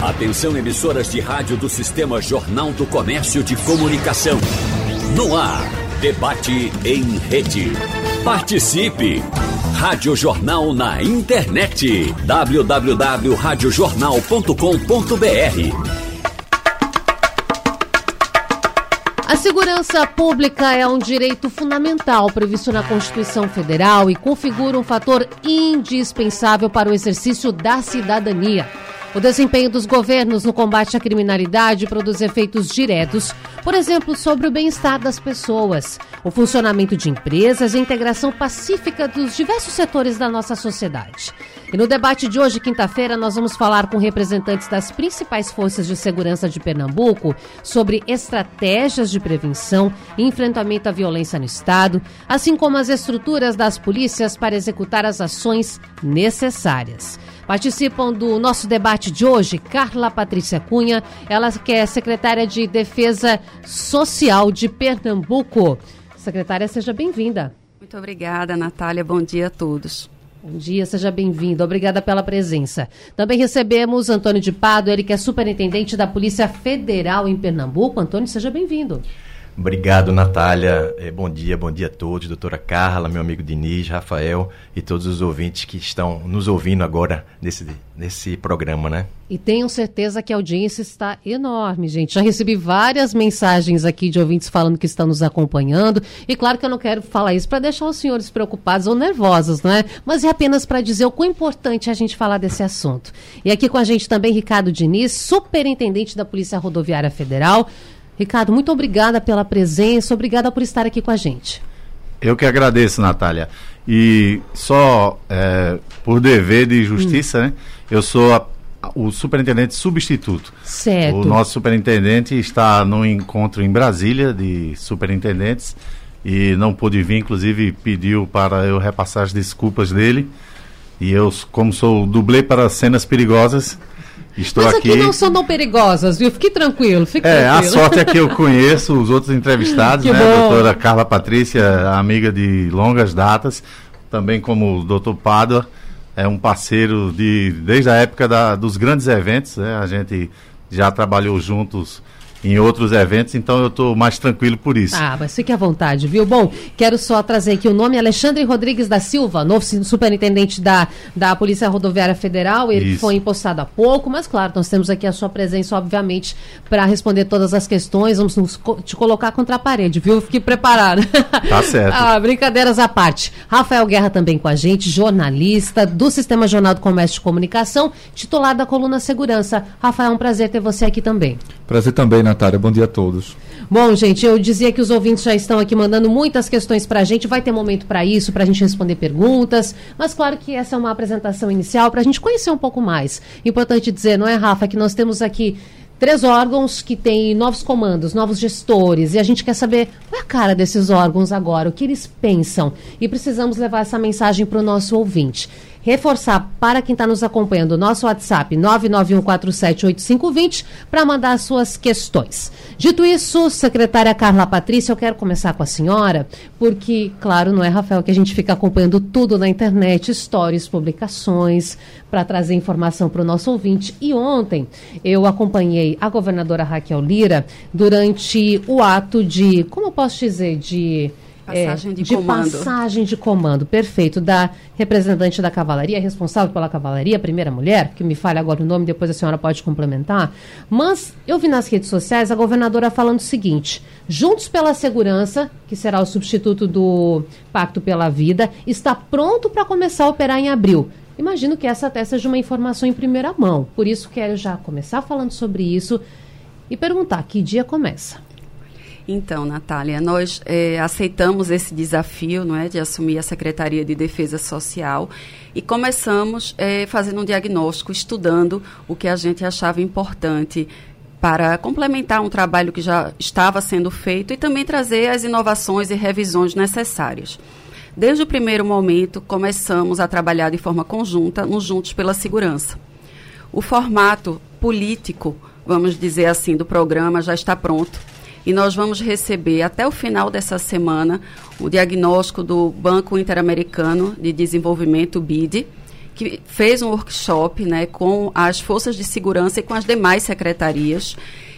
Atenção emissoras de rádio do Sistema Jornal do Comércio de Comunicação. No ar, debate em rede. Participe! Rádio Jornal na internet. www.radiojornal.com.br A segurança pública é um direito fundamental previsto na Constituição Federal e configura um fator indispensável para o exercício da cidadania. O desempenho dos governos no combate à criminalidade produz efeitos diretos, por exemplo, sobre o bem-estar das pessoas, o funcionamento de empresas e a integração pacífica dos diversos setores da nossa sociedade. E no debate de hoje, quinta-feira, nós vamos falar com representantes das principais forças de segurança de Pernambuco sobre estratégias de prevenção e enfrentamento à violência no Estado, assim como as estruturas das polícias para executar as ações necessárias. Participam do nosso debate de hoje Carla Patrícia Cunha, ela que é secretária de Defesa Social de Pernambuco. Secretária, seja bem-vinda. Muito obrigada, Natália. Bom dia a todos. Bom dia, seja bem-vindo. Obrigada pela presença. Também recebemos Antônio de Pado, ele que é superintendente da Polícia Federal em Pernambuco. Antônio, seja bem-vindo. Obrigado, Natália. É, bom dia, bom dia a todos. Doutora Carla, meu amigo Diniz, Rafael e todos os ouvintes que estão nos ouvindo agora nesse, nesse programa, né? E tenho certeza que a audiência está enorme, gente. Já recebi várias mensagens aqui de ouvintes falando que estão nos acompanhando. E claro que eu não quero falar isso para deixar os senhores preocupados ou nervosos, não é? Mas é apenas para dizer o quão importante é a gente falar desse assunto. E aqui com a gente também Ricardo Diniz, superintendente da Polícia Rodoviária Federal. Ricardo, muito obrigada pela presença, obrigada por estar aqui com a gente. Eu que agradeço, Natália. E só é, por dever de justiça, hum. né? Eu sou a, o superintendente substituto. Certo. O nosso superintendente está no encontro em Brasília de superintendentes e não pôde vir, inclusive pediu para eu repassar as desculpas dele. E eu, como sou dublê para cenas perigosas, Estou Mas aqui, aqui não são tão perigosas, viu? Fique tranquilo, fique é, tranquilo. A sorte é que eu conheço os outros entrevistados, que né? Bom. A doutora Carla Patrícia, amiga de longas datas, também como o doutor Pádua, é um parceiro de, desde a época da, dos grandes eventos, né? A gente já trabalhou juntos em outros eventos, então eu estou mais tranquilo por isso. Ah, mas fique à vontade, viu? Bom, quero só trazer aqui o nome Alexandre Rodrigues da Silva, novo superintendente da, da Polícia Rodoviária Federal. Ele isso. foi impostado há pouco, mas claro, nós temos aqui a sua presença, obviamente, para responder todas as questões. Vamos nos, te colocar contra a parede, viu? Fique preparado. Tá certo. ah, brincadeiras à parte. Rafael Guerra também com a gente, jornalista do Sistema Jornal do Comércio de Comunicação, titular da coluna Segurança. Rafael, é um prazer ter você aqui também. Prazer também, Natália. Bom dia a todos. Bom, gente, eu dizia que os ouvintes já estão aqui mandando muitas questões para a gente. Vai ter momento para isso, para a gente responder perguntas. Mas claro que essa é uma apresentação inicial para a gente conhecer um pouco mais. Importante dizer, não é, Rafa, que nós temos aqui três órgãos que têm novos comandos, novos gestores, e a gente quer saber qual é a cara desses órgãos agora, o que eles pensam. E precisamos levar essa mensagem para o nosso ouvinte reforçar para quem está nos acompanhando nosso WhatsApp 991478520 para mandar suas questões. Dito isso, secretária Carla Patrícia, eu quero começar com a senhora, porque, claro, não é, Rafael, que a gente fica acompanhando tudo na internet, stories, publicações, para trazer informação para o nosso ouvinte. E ontem eu acompanhei a governadora Raquel Lira durante o ato de, como eu posso dizer, de Passagem de, de comando. passagem de comando, perfeito, da representante da cavalaria, responsável pela cavalaria, primeira mulher, que me fale agora o nome, depois a senhora pode complementar. Mas eu vi nas redes sociais a governadora falando o seguinte: Juntos pela Segurança, que será o substituto do Pacto pela Vida, está pronto para começar a operar em abril. Imagino que essa até seja uma informação em primeira mão. Por isso quero já começar falando sobre isso e perguntar que dia começa. Então, Natália, nós é, aceitamos esse desafio não é, de assumir a Secretaria de Defesa Social e começamos é, fazendo um diagnóstico, estudando o que a gente achava importante para complementar um trabalho que já estava sendo feito e também trazer as inovações e revisões necessárias. Desde o primeiro momento, começamos a trabalhar de forma conjunta no Juntos pela Segurança. O formato político, vamos dizer assim, do programa já está pronto e nós vamos receber até o final dessa semana o diagnóstico do Banco Interamericano de Desenvolvimento, BID, que fez um workshop né, com as forças de segurança e com as demais secretarias.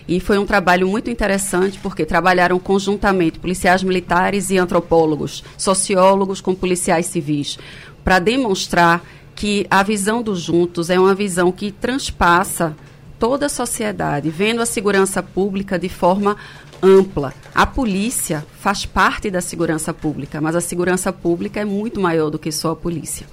E foi um trabalho muito interessante, porque trabalharam conjuntamente policiais militares e antropólogos, sociólogos com policiais civis, para demonstrar que a visão dos juntos é uma visão que transpassa toda a sociedade, vendo a segurança pública de forma ampla. A polícia faz parte da segurança pública, mas a segurança pública é muito maior do que só a polícia.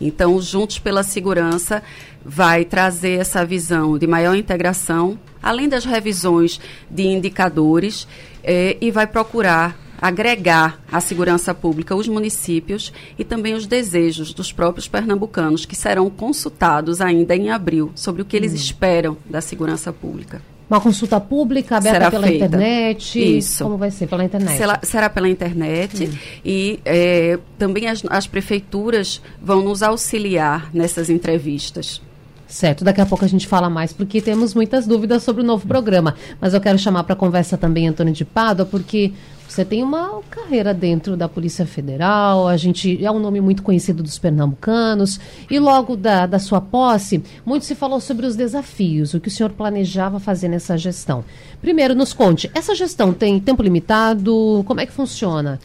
Então, Juntos pela Segurança vai trazer essa visão de maior integração, além das revisões de indicadores, eh, e vai procurar agregar à segurança pública os municípios e também os desejos dos próprios pernambucanos, que serão consultados ainda em abril sobre o que eles hum. esperam da segurança pública. Uma consulta pública aberta será pela feita. internet? Isso. Como vai ser? Pela internet? Será, será pela internet. Hum. E é, também as, as prefeituras vão nos auxiliar nessas entrevistas. Certo, daqui a pouco a gente fala mais, porque temos muitas dúvidas sobre o novo programa. Mas eu quero chamar para conversa também Antônio de Pádua, porque você tem uma carreira dentro da Polícia Federal, a gente é um nome muito conhecido dos pernambucanos, e logo da, da sua posse, muito se falou sobre os desafios, o que o senhor planejava fazer nessa gestão. Primeiro, nos conte, essa gestão tem tempo limitado? Como é que funciona?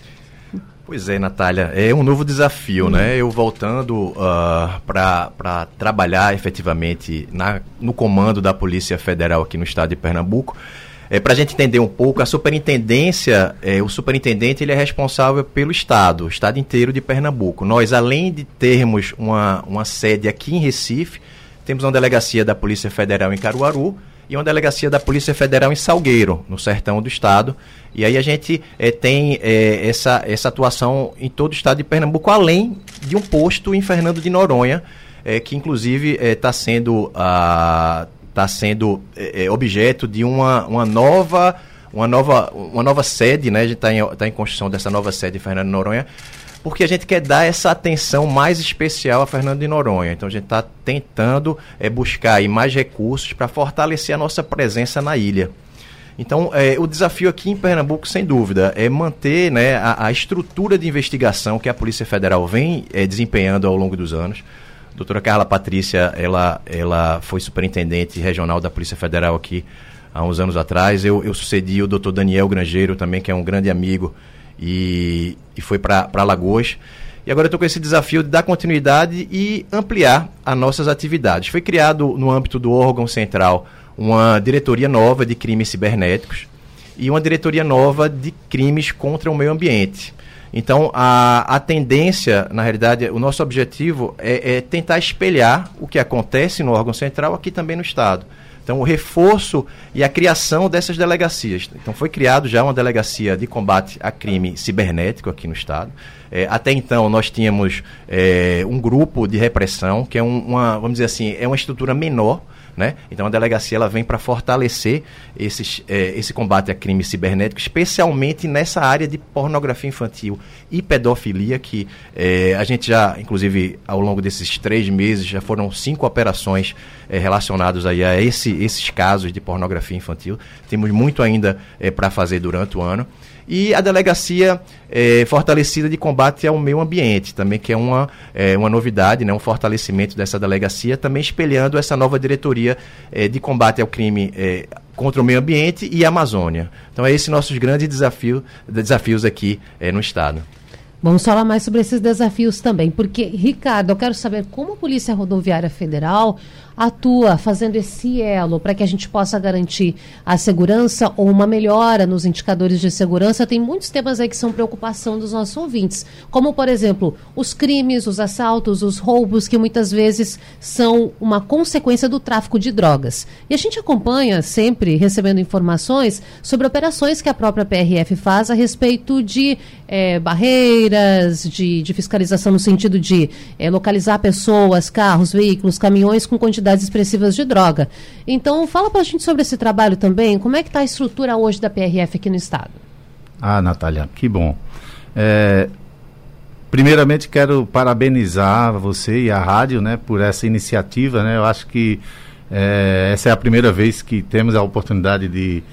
Pois é, Natália, é um novo desafio, uhum. né? Eu voltando uh, ah, para trabalhar efetivamente na, no comando da Polícia Federal aqui no estado de Pernambuco. É, Para a gente entender um pouco, a superintendência, é, o superintendente ele é responsável pelo Estado, o Estado inteiro de Pernambuco. Nós, além de termos uma, uma sede aqui em Recife, temos uma delegacia da Polícia Federal em Caruaru e uma delegacia da Polícia Federal em Salgueiro, no sertão do estado. E aí a gente é, tem é, essa, essa atuação em todo o estado de Pernambuco, além de um posto em Fernando de Noronha, é, que inclusive está sendo a está sendo é, é, objeto de uma, uma nova uma nova uma nova sede, né? A gente está em, tá em construção dessa nova sede em Fernando de Noronha, porque a gente quer dar essa atenção mais especial a Fernando de Noronha. Então a gente está tentando é, buscar mais recursos para fortalecer a nossa presença na ilha. Então, é, o desafio aqui em Pernambuco, sem dúvida, é manter né, a, a estrutura de investigação que a Polícia Federal vem é, desempenhando ao longo dos anos doutora Carla Patrícia, ela, ela foi superintendente regional da Polícia Federal aqui há uns anos atrás. Eu, eu sucedi o doutor Daniel Grangeiro também, que é um grande amigo, e, e foi para Alagoas. E agora eu estou com esse desafio de dar continuidade e ampliar as nossas atividades. Foi criado no âmbito do órgão central uma diretoria nova de crimes cibernéticos e uma diretoria nova de crimes contra o meio ambiente. Então, a, a tendência, na realidade, o nosso objetivo é, é tentar espelhar o que acontece no órgão central aqui também no Estado. Então, o reforço e a criação dessas delegacias. Então, foi criado já uma delegacia de combate a crime cibernético aqui no Estado. É, até então, nós tínhamos é, um grupo de repressão, que é um, uma, vamos dizer assim, é uma estrutura menor, né? Então a delegacia ela vem para fortalecer esses, é, esse combate a crime cibernético, especialmente nessa área de pornografia infantil e pedofilia, que é, a gente já, inclusive, ao longo desses três meses, já foram cinco operações é, relacionadas aí a esse, esses casos de pornografia infantil. Temos muito ainda para fazer durante o ano e a delegacia é, fortalecida de combate ao meio ambiente, também que é uma, é, uma novidade, né, um fortalecimento dessa delegacia, também espelhando essa nova diretoria é, de combate ao crime é, contra o meio ambiente e a Amazônia. Então é esse nossos grandes desafio, desafios aqui é, no Estado. Vamos falar mais sobre esses desafios também, porque, Ricardo, eu quero saber como a Polícia Rodoviária Federal atua fazendo esse elo para que a gente possa garantir a segurança ou uma melhora nos indicadores de segurança. Tem muitos temas aí que são preocupação dos nossos ouvintes, como, por exemplo, os crimes, os assaltos, os roubos, que muitas vezes são uma consequência do tráfico de drogas. E a gente acompanha sempre recebendo informações sobre operações que a própria PRF faz a respeito de é, barreiras, de, de, fiscalização no sentido de é, localizar pessoas, carros, veículos, caminhões com quantidade quantidades expressivas de droga. Então, fala para a gente sobre esse trabalho também. Como é que está a estrutura hoje da PRF aqui no Estado? Ah, Natália, que bom. É, primeiramente, quero parabenizar você e a rádio né, por essa iniciativa. Né? Eu acho que é, essa é a primeira vez que temos a oportunidade de,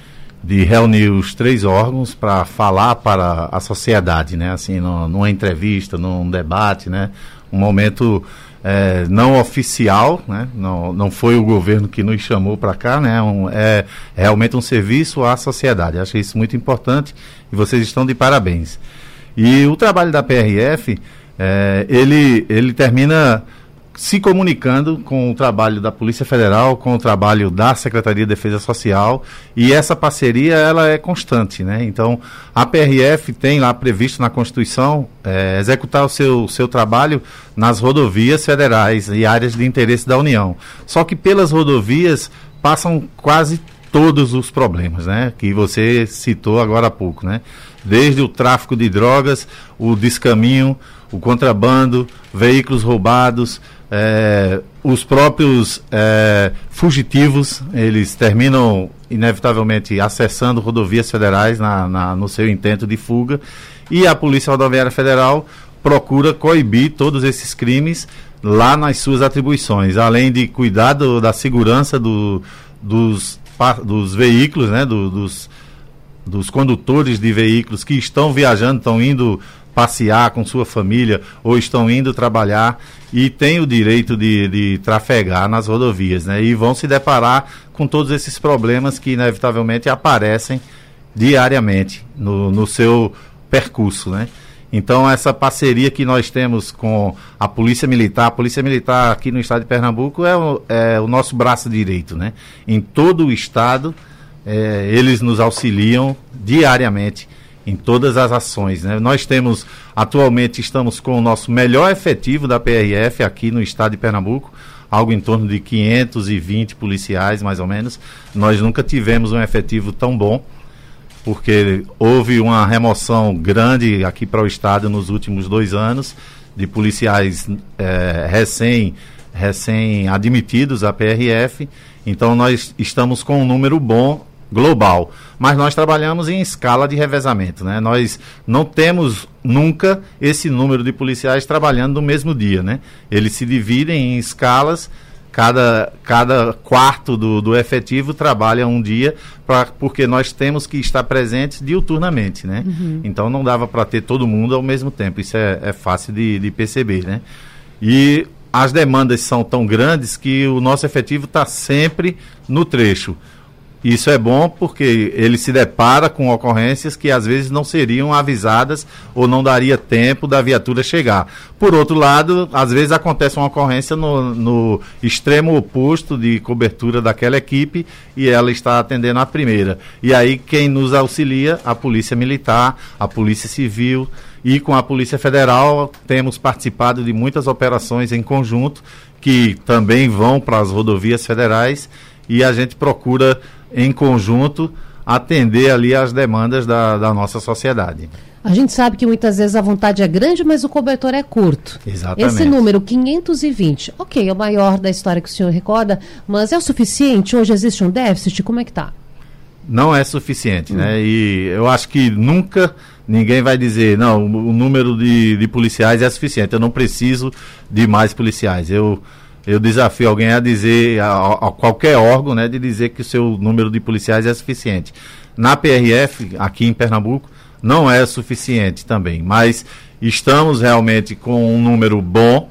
de reunir os três órgãos para falar para a sociedade, né? assim, numa entrevista, num debate, né? um momento é, não oficial, né? não, não foi o governo que nos chamou para cá, né? Um, é realmente um serviço à sociedade. Acho isso muito importante e vocês estão de parabéns. E o trabalho da PRF, é, ele, ele termina se comunicando com o trabalho da Polícia Federal, com o trabalho da Secretaria de Defesa Social, e essa parceria ela é constante, né? Então, a PRF tem lá previsto na Constituição é, executar o seu, seu trabalho nas rodovias federais e áreas de interesse da União. Só que pelas rodovias passam quase todos os problemas, né? Que você citou agora há pouco, né? Desde o tráfico de drogas, o descaminho, o contrabando, veículos roubados, é, os próprios é, fugitivos, eles terminam inevitavelmente acessando rodovias federais na, na, no seu intento de fuga. E a Polícia Rodoviária Federal procura coibir todos esses crimes lá nas suas atribuições, além de cuidar do, da segurança do, dos, dos veículos, né, do, dos, dos condutores de veículos que estão viajando, estão indo passear com sua família ou estão indo trabalhar e têm o direito de, de trafegar nas rodovias, né? E vão se deparar com todos esses problemas que inevitavelmente aparecem diariamente no, no seu percurso, né? Então, essa parceria que nós temos com a Polícia Militar, a Polícia Militar aqui no estado de Pernambuco é o, é o nosso braço direito, né? Em todo o estado, é, eles nos auxiliam diariamente em todas as ações. Né? Nós temos, atualmente, estamos com o nosso melhor efetivo da PRF aqui no estado de Pernambuco, algo em torno de 520 policiais, mais ou menos. Nós nunca tivemos um efetivo tão bom, porque houve uma remoção grande aqui para o estado nos últimos dois anos, de policiais é, recém, recém admitidos à PRF. Então, nós estamos com um número bom global, mas nós trabalhamos em escala de revezamento, né? Nós não temos nunca esse número de policiais trabalhando no mesmo dia, né? Eles se dividem em escalas, cada, cada quarto do, do efetivo trabalha um dia, pra, porque nós temos que estar presentes diuturnamente, né? Uhum. Então não dava para ter todo mundo ao mesmo tempo, isso é, é fácil de, de perceber, né? E as demandas são tão grandes que o nosso efetivo está sempre no trecho. Isso é bom porque ele se depara com ocorrências que às vezes não seriam avisadas ou não daria tempo da viatura chegar. Por outro lado, às vezes acontece uma ocorrência no, no extremo oposto de cobertura daquela equipe e ela está atendendo a primeira. E aí quem nos auxilia? A Polícia Militar, a Polícia Civil e com a Polícia Federal temos participado de muitas operações em conjunto que também vão para as rodovias federais e a gente procura em conjunto, atender ali às demandas da, da nossa sociedade. A gente sabe que muitas vezes a vontade é grande, mas o cobertor é curto. Exatamente. Esse número, 520, ok, é o maior da história que o senhor recorda, mas é o suficiente? Hoje existe um déficit? Como é que está? Não é suficiente, né? hum. né? E eu acho que nunca ninguém vai dizer, não, o número de, de policiais é suficiente, eu não preciso de mais policiais. Eu eu desafio alguém a dizer, a, a, qualquer órgão, né, de dizer que o seu número de policiais é suficiente. Na PRF, aqui em Pernambuco, não é suficiente também, mas estamos realmente com um número bom,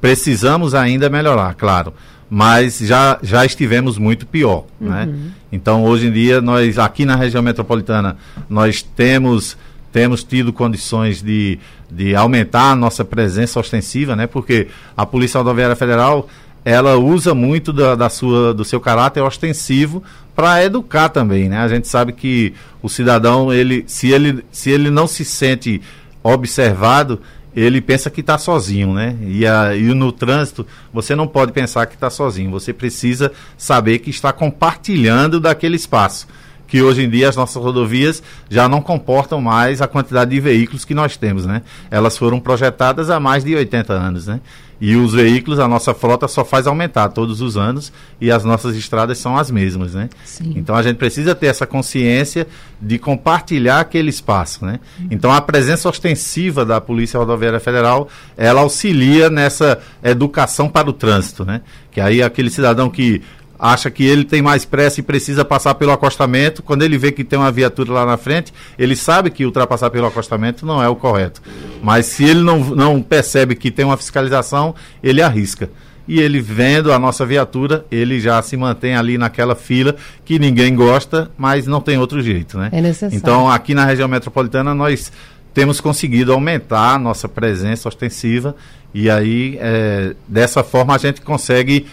precisamos ainda melhorar, claro, mas já, já estivemos muito pior, né? uhum. né? Então, hoje em dia, nós, aqui na região metropolitana, nós temos temos tido condições de, de aumentar a nossa presença ostensiva, né? Porque a Polícia Rodoviária Federal ela usa muito da, da sua, do seu caráter ostensivo para educar também, né? A gente sabe que o cidadão, ele, se, ele, se ele não se sente observado, ele pensa que está sozinho, né? E, a, e no trânsito, você não pode pensar que está sozinho. Você precisa saber que está compartilhando daquele espaço que hoje em dia as nossas rodovias já não comportam mais a quantidade de veículos que nós temos, né? Elas foram projetadas há mais de 80 anos, né? E os veículos, a nossa frota só faz aumentar todos os anos e as nossas estradas são as mesmas, né? Sim. Então a gente precisa ter essa consciência de compartilhar aquele espaço, né? Uhum. Então a presença ostensiva da Polícia Rodoviária Federal, ela auxilia nessa educação para o trânsito, né? Que aí aquele cidadão que acha que ele tem mais pressa e precisa passar pelo acostamento. Quando ele vê que tem uma viatura lá na frente, ele sabe que ultrapassar pelo acostamento não é o correto. Mas se ele não, não percebe que tem uma fiscalização, ele arrisca. E ele vendo a nossa viatura, ele já se mantém ali naquela fila que ninguém gosta, mas não tem outro jeito, né? É necessário. Então, aqui na região metropolitana, nós temos conseguido aumentar a nossa presença ostensiva e aí, é, dessa forma, a gente consegue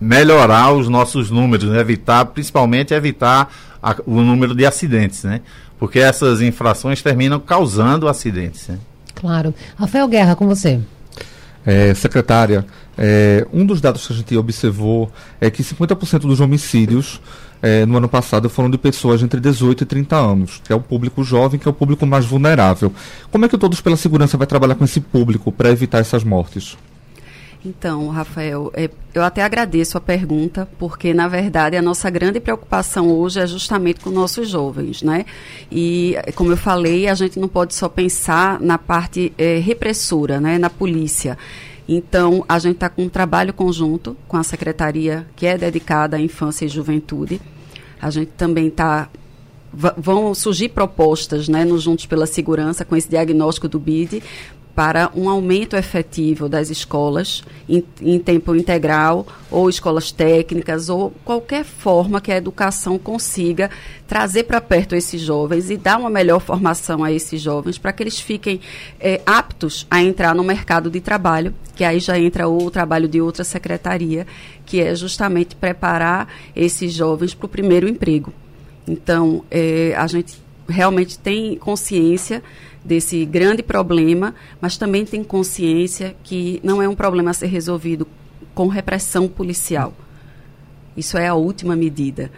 melhorar os nossos números, né? evitar, principalmente evitar a, o número de acidentes, né? Porque essas infrações terminam causando acidentes. Né? Claro. Rafael Guerra, com você. É, secretária, é, um dos dados que a gente observou é que 50% dos homicídios é, no ano passado foram de pessoas entre 18 e 30 anos, que é o público jovem, que é o público mais vulnerável. Como é que o Todos pela Segurança vai trabalhar com esse público para evitar essas mortes? Então, Rafael, é, eu até agradeço a pergunta, porque, na verdade, a nossa grande preocupação hoje é justamente com nossos jovens, né? E, como eu falei, a gente não pode só pensar na parte é, repressora, né? Na polícia. Então, a gente está com um trabalho conjunto com a secretaria que é dedicada à infância e juventude. A gente também está vão surgir propostas né, no Juntos pela Segurança com esse diagnóstico do BID para um aumento efetivo das escolas em, em, tempo integral ou escolas técnicas ou qualquer forma que a educação consiga trazer para perto esses jovens e dar uma melhor formação a esses jovens para que eles fiquem é, aptos a entrar no mercado de trabalho, que aí já entra o trabalho de outra secretaria, que é justamente preparar esses jovens para o primeiro emprego. Então, é, a gente realmente tem consciência desse grande problema, mas também tem consciência que não é um problema a ser resolvido com repressão policial. Isso é a última medida.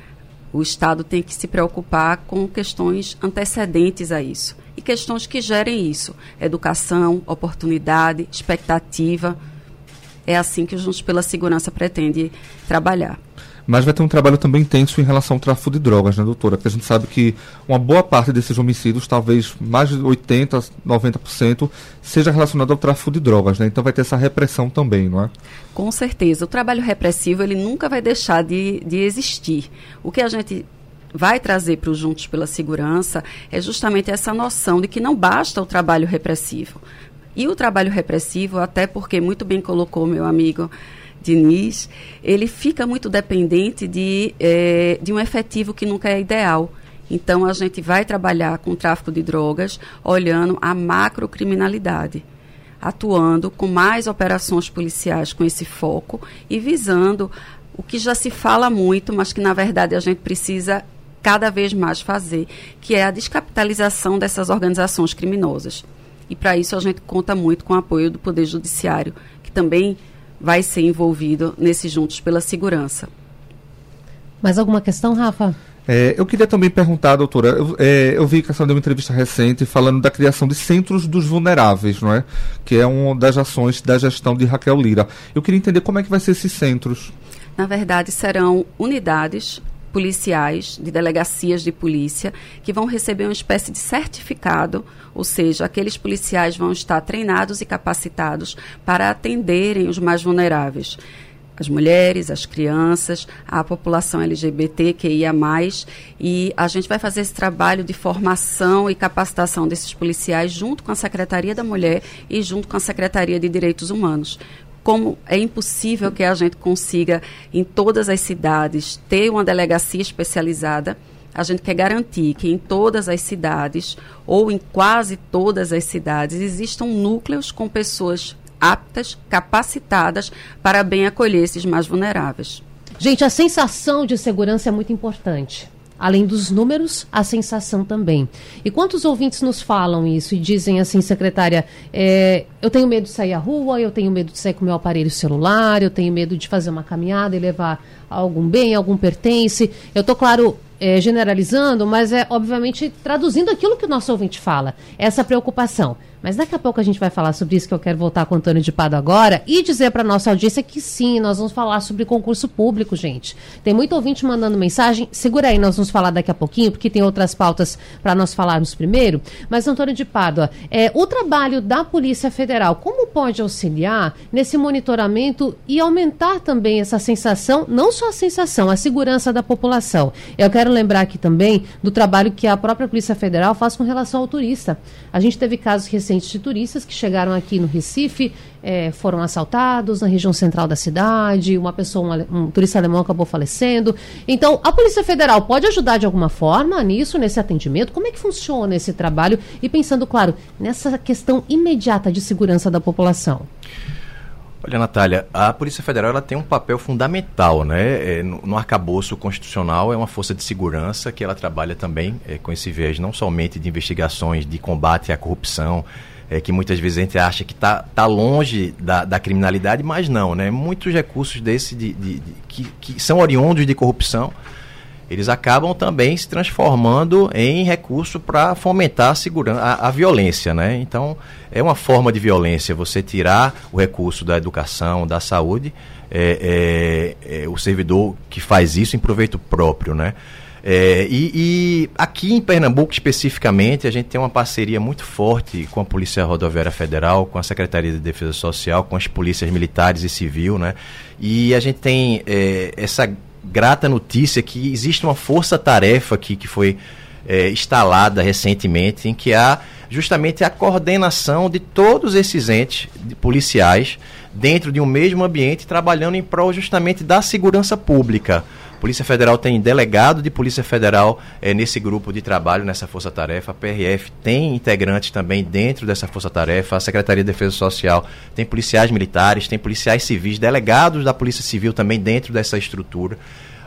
O Estado tem que se preocupar com questões antecedentes a isso. E questões que gerem isso: educação, oportunidade, expectativa. É assim que o Juntos pela Segurança pretende trabalhar. Mas vai ter um trabalho também intenso em relação ao tráfico de drogas, né, doutora? Porque a gente sabe que uma boa parte desses homicídios, talvez mais de 80%, 90%, seja relacionado ao tráfico de drogas, né? Então vai ter essa repressão também, não é? Com certeza. O trabalho repressivo, ele nunca vai deixar de, de existir. O que a gente vai trazer para os Juntos pela Segurança é justamente essa noção de que não basta o trabalho repressivo. E o trabalho repressivo, até porque muito bem colocou meu amigo Diniz, ele fica muito dependente de, é, de um efetivo que nunca é ideal. Então, a gente vai trabalhar com o tráfico de drogas olhando a macrocriminalidade, atuando com mais operações policiais com esse foco e visando o que já se fala muito, mas que, na verdade, a gente precisa cada vez mais fazer, que é a descapitalização dessas organizações criminosas. E para isso a gente conta muito com o apoio do Poder Judiciário, que também vai ser envolvido nesse Juntos pela Segurança. Mais alguma questão, Rafa? É, eu queria também perguntar, doutora, eu, é, eu vi que a senhora deu uma entrevista recente falando da criação de centros dos vulneráveis, não é? Que é uma das ações da gestão de Raquel Lira. Eu queria entender como é que vai ser esses centros. Na verdade, serão unidades policiais, de delegacias de polícia, que vão receber uma espécie de certificado, ou seja, aqueles policiais vão estar treinados e capacitados para atenderem os mais vulneráveis. As mulheres, as crianças, a população LGBT que ia mais e a gente vai fazer esse trabalho de formação e capacitação desses policiais junto com a Secretaria da Mulher e junto com a Secretaria de Direitos Humanos, como é impossível que a gente consiga, em todas as cidades, ter uma delegacia especializada, a gente quer garantir que em todas as cidades, ou em quase todas as cidades, existam núcleos com pessoas aptas, capacitadas para bem acolher esses mais vulneráveis. Gente, a sensação de segurança é muito importante. Além dos números, a sensação também. E quantos ouvintes nos falam isso e dizem assim, secretária, é, eu tenho medo de sair à rua, eu tenho medo de sair com meu aparelho celular, eu tenho medo de fazer uma caminhada e levar algum bem, algum pertence. Eu estou, claro, é, generalizando, mas é obviamente traduzindo aquilo que o nosso ouvinte fala. Essa preocupação. Mas daqui a pouco a gente vai falar sobre isso, que eu quero voltar com o Antônio de Pado agora e dizer para nossa audiência que sim, nós vamos falar sobre concurso público, gente. Tem muito ouvinte mandando mensagem. Segura aí, nós vamos falar daqui a pouquinho, porque tem outras pautas para nós falarmos primeiro. Mas, Antônio de Pádua, é, o trabalho da Polícia Federal, como pode auxiliar nesse monitoramento e aumentar também essa sensação, não só a sensação, a segurança da população? Eu quero lembrar aqui também do trabalho que a própria Polícia Federal faz com relação ao turista. A gente teve casos de turistas que chegaram aqui no Recife, é, foram assaltados na região central da cidade, uma pessoa, um, um, turista alemão acabou falecendo. Então, a Polícia Federal pode ajudar de alguma forma nisso, nesse atendimento? Como é que funciona esse trabalho? E pensando, claro, nessa questão imediata de segurança da população. Olha, Natália, a Polícia Federal ela tem um papel fundamental, né? É, no, no arcabouço constitucional é uma força de segurança que ela trabalha também é, com esse viés não somente de investigações de combate à corrupção, é, que muitas vezes a gente acha que está tá longe da, da criminalidade, mas não, né? Muitos recursos desse de, de, de que, que são oriundos de corrupção eles acabam também se transformando em recurso para fomentar a, segurança, a, a, violência, né? Então, é uma forma de violência você tirar o recurso da educação, da saúde, é, é, é o servidor que faz isso em proveito próprio, né? É, e, e, aqui em Pernambuco especificamente, a gente tem uma parceria muito forte com a Polícia Rodoviária Federal, com a Secretaria de Defesa Social, com as polícias militares e civil, né? E a gente tem é, essa grata notícia que existe uma força-tarefa aqui que foi é, instalada recentemente, em que há justamente a coordenação de todos esses entes policiais dentro de um mesmo ambiente, trabalhando em prol justamente da segurança pública. Polícia Federal tem delegado de Polícia Federal é, nesse grupo de trabalho, nessa força-tarefa. A PRF tem integrantes também dentro dessa força-tarefa. A Secretaria de Defesa Social tem policiais militares, tem policiais civis, delegados da Polícia Civil também dentro dessa estrutura.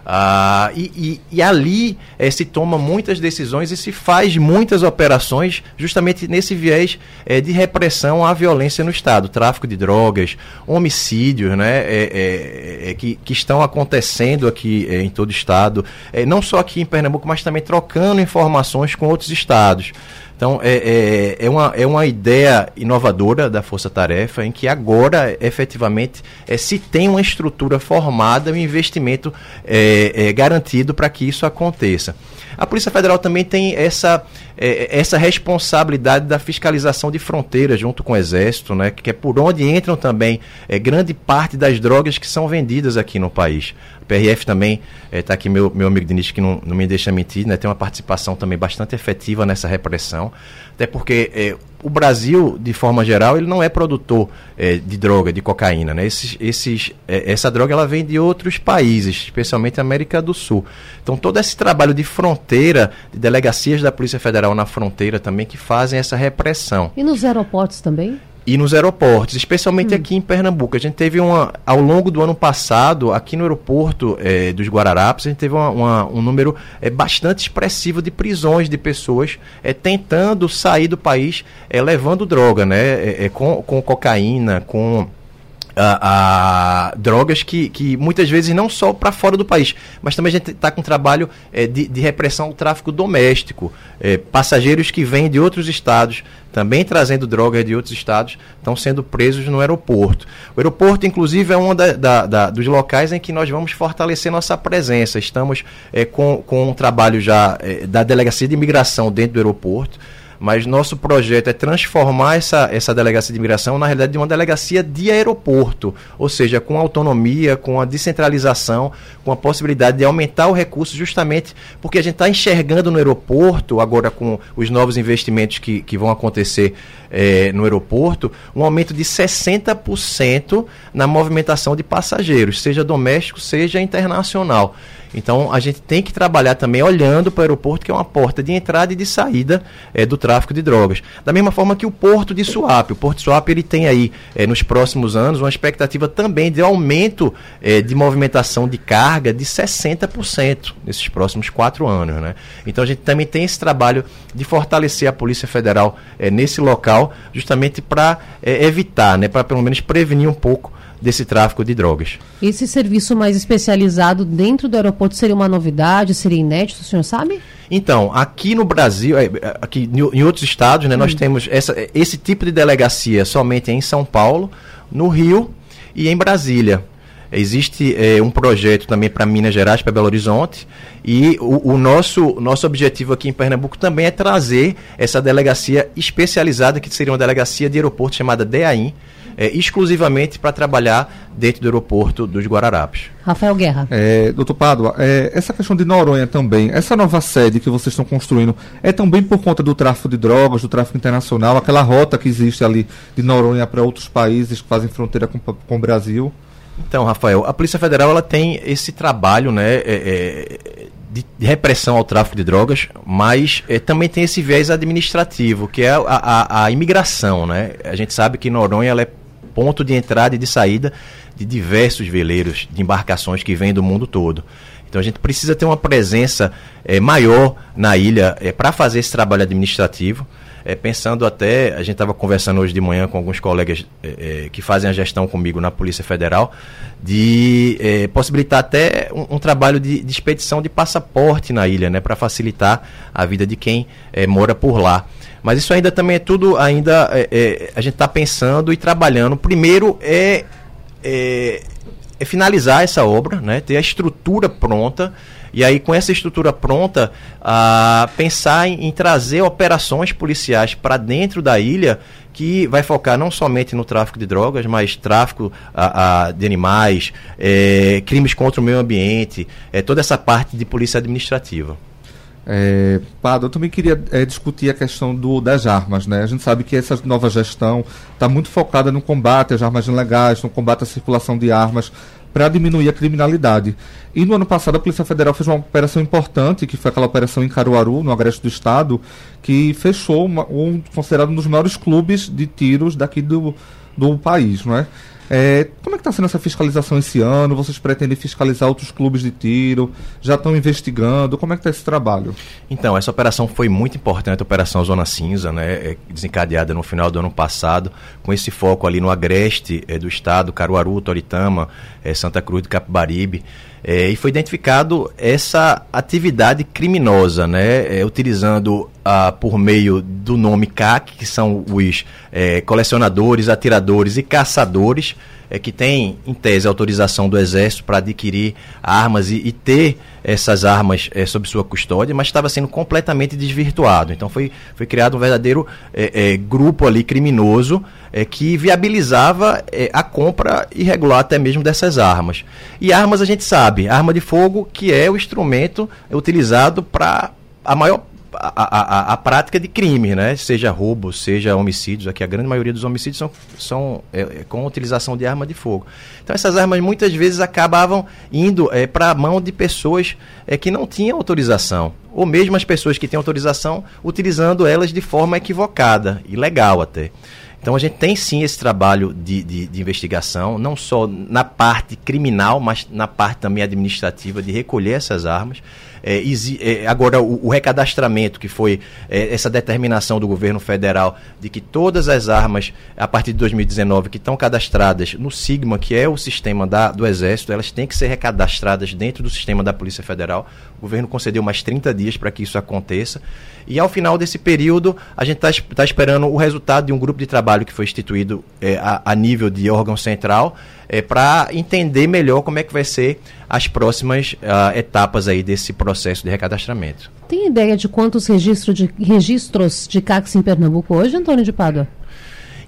Ah, e, e, e, ali eh, se toma muitas decisões e se faz muitas operações justamente nesse viés eh, de repressão à violência no Estado. Tráfico de drogas, homicídios né, é, é, é, que, que estão acontecendo aqui em todo o Estado, não só aqui em Pernambuco, mas também trocando informações com outros estados. Então, é, é, é, uma, é uma ideia inovadora da Força Tarefa, em que agora, efetivamente, é, se tem uma estrutura formada, um investimento é, é, garantido para que isso aconteça. A Polícia Federal também tem essa, é, essa responsabilidade da fiscalização de fronteiras junto com o Exército, né, que é por onde entram também é, grande parte das drogas que são vendidas aqui no país. PRF também, está eh, aqui meu, meu amigo Diniz, que não, não me deixa mentir, né, tem uma participação também bastante efetiva nessa repressão, até porque eh, o Brasil, de forma geral, ele não é produtor eh, de droga, de cocaína. Né? Esses, esses, essa droga ela vem de outros países, especialmente América do Sul. Então, todo esse trabalho de fronteira, de delegacias da Polícia Federal na fronteira também, que fazem essa repressão. E nos aeroportos também? E nos aeroportos, especialmente hum. aqui em Pernambuco. A gente teve uma, ao longo do ano passado, aqui no aeroporto é, dos Guararapes, a gente teve uma, uma, um número é, bastante expressivo de prisões de pessoas é, tentando sair do país, é, levando droga, né, com, com cocaína, com a, a, drogas que, que muitas vezes não só para fora do país, mas também a gente está com um trabalho é, de, de, repressão ao tráfico doméstico. É, passageiros que vêm de outros estados, também trazendo drogas de outros estados, estão sendo presos no aeroporto. O aeroporto, inclusive, é um da, da, da, dos locais em que nós vamos fortalecer nossa presença. Estamos é, com, com um trabalho já é, da Delegacia de Imigração dentro do aeroporto mas nosso projeto é transformar essa, essa delegacia de imigração na realidade de uma delegacia de aeroporto, ou seja, com autonomia, com a descentralização, com a possibilidade de aumentar o recurso, justamente porque a gente está enxergando no aeroporto, agora com os novos investimentos que, que vão acontecer é, no aeroporto, um aumento de 60% na movimentação de passageiros, seja doméstico, seja internacional. Então a gente tem que trabalhar também olhando para o aeroporto, que é uma porta de entrada e de saída é, do tráfico de drogas. Da mesma forma que o Porto de Suape. O Porto de Suape ele tem aí, é, nos próximos anos, uma expectativa também de aumento é, de movimentação de carga de 60% nesses próximos quatro anos. Né? Então a gente também tem esse trabalho de fortalecer a Polícia Federal nesse local, justamente para evitar, né, para pelo menos prevenir um pouco desse tráfico de drogas. Esse serviço mais especializado dentro do aeroporto seria uma novidade, seria inédito, o senhor sabe? Então, aqui no Brasil, é, é, aqui em outros estados, né, hum. nós temos essa, esse tipo de delegacia somente em São Paulo, no Rio e em Brasília. Existe é, um projeto também para Minas Gerais, para Belo Horizonte, e o, o, nosso, nosso objetivo aqui em Pernambuco também é trazer essa delegacia especializada, que seria uma delegacia de aeroporto chamada DAIM, é, exclusivamente para trabalhar dentro do aeroporto dos Guararapes. Rafael Guerra. É, doutor Pádua, é, essa questão de Noronha também, essa nova sede que vocês estão construindo, é também por conta do tráfico de drogas, do tráfico internacional, aquela rota que existe ali de Noronha para outros países que fazem fronteira com, com o Brasil? Então, Rafael, a Polícia Federal ela tem esse trabalho né, é, é, de, de, repressão ao tráfico de drogas, mas é, também tem esse viés administrativo, que é a, a, a, imigração. Né? A gente sabe que Noronha ela é ponto de entrada e de saída de diversos veleiros, de embarcações que vêm do mundo todo. Então a gente precisa ter uma presença é, maior na ilha é, para fazer esse trabalho administrativo. É, pensando até, a gente estava conversando hoje de manhã com alguns colegas que fazem a gestão comigo na Polícia Federal, de possibilitar até um, um trabalho de, de, expedição de passaporte na ilha, né, para facilitar a vida de quem mora por lá. Mas isso ainda também é tudo, ainda é, a gente está pensando e trabalhando. Primeiro é, é finalizar essa obra, né, ter a estrutura pronta e aí, com essa estrutura pronta, a pensar em, em trazer operações policiais para dentro da ilha que vai focar não somente no tráfico de drogas, mas tráfico a, a, de animais, é, crimes contra o meio ambiente, é, toda essa parte de polícia administrativa. É, Pado, eu também queria é, discutir a questão do, das armas. Né? A gente sabe que essa nova gestão está muito focada no combate às armas ilegais, no combate à circulação de armas para diminuir a criminalidade. E no ano passado a Polícia Federal fez uma operação importante, que foi aquela operação em Caruaru, no Agreste do Estado, que fechou uma, um considerado um dos maiores clubes de tiros daqui do, do país, não é? É, como é que está sendo essa fiscalização esse ano? Vocês pretendem fiscalizar outros clubes de tiro? Já estão investigando? Como é que está esse trabalho? Então, essa operação foi muito importante, a Operação Zona Cinza, né, é, desencadeada no final do ano passado, com esse foco ali no agreste é, do estado, Caruaru, Toritama, é, Santa Cruz do Capibaribe. É, e foi identificado essa atividade criminosa, né, é, utilizando ah, por meio do nome CAC, que são os é, colecionadores, atiradores e caçadores, é, que tem, em tese, autorização do Exército para adquirir armas e, e ter essas armas é, sob sua custódia, mas estava sendo completamente desvirtuado. Então foi, foi criado um verdadeiro é, grupo ali criminoso que viabilizava a compra irregular até mesmo dessas armas. E armas a gente sabe, arma de fogo que é o instrumento utilizado para a maior a, a, a, prática de crime, né? Seja roubo, seja homicídios. Aqui a grande maioria dos homicídios são, são é, é, com utilização de arma de fogo. Então essas armas muitas vezes acabavam indo é, para a mão de pessoas é, que não tinham autorização. Ou mesmo as pessoas que têm autorização utilizando elas de forma equivocada, ilegal até. Então a gente tem sim esse trabalho de, de, de, investigação, não só na parte criminal, mas na parte também administrativa de recolher essas armas. É, é, agora, o, o, recadastramento, que foi é, essa determinação do governo federal de que todas as armas, a partir de 2019, que estão cadastradas no SIGMA, que é o sistema da, do Exército, elas têm que ser recadastradas dentro do sistema da Polícia Federal. O governo concedeu mais 30 dias para que isso aconteça. E ao final desse período, a gente está tá esperando o resultado de um grupo de trabalho que foi instituído é, a, a, nível de órgão central é, para entender melhor como é que vai ser as próximas uh, etapas aí desse processo de recadastramento. Tem ideia de quantos registros de, registros de CACs em Pernambuco hoje, Antônio de Pádua?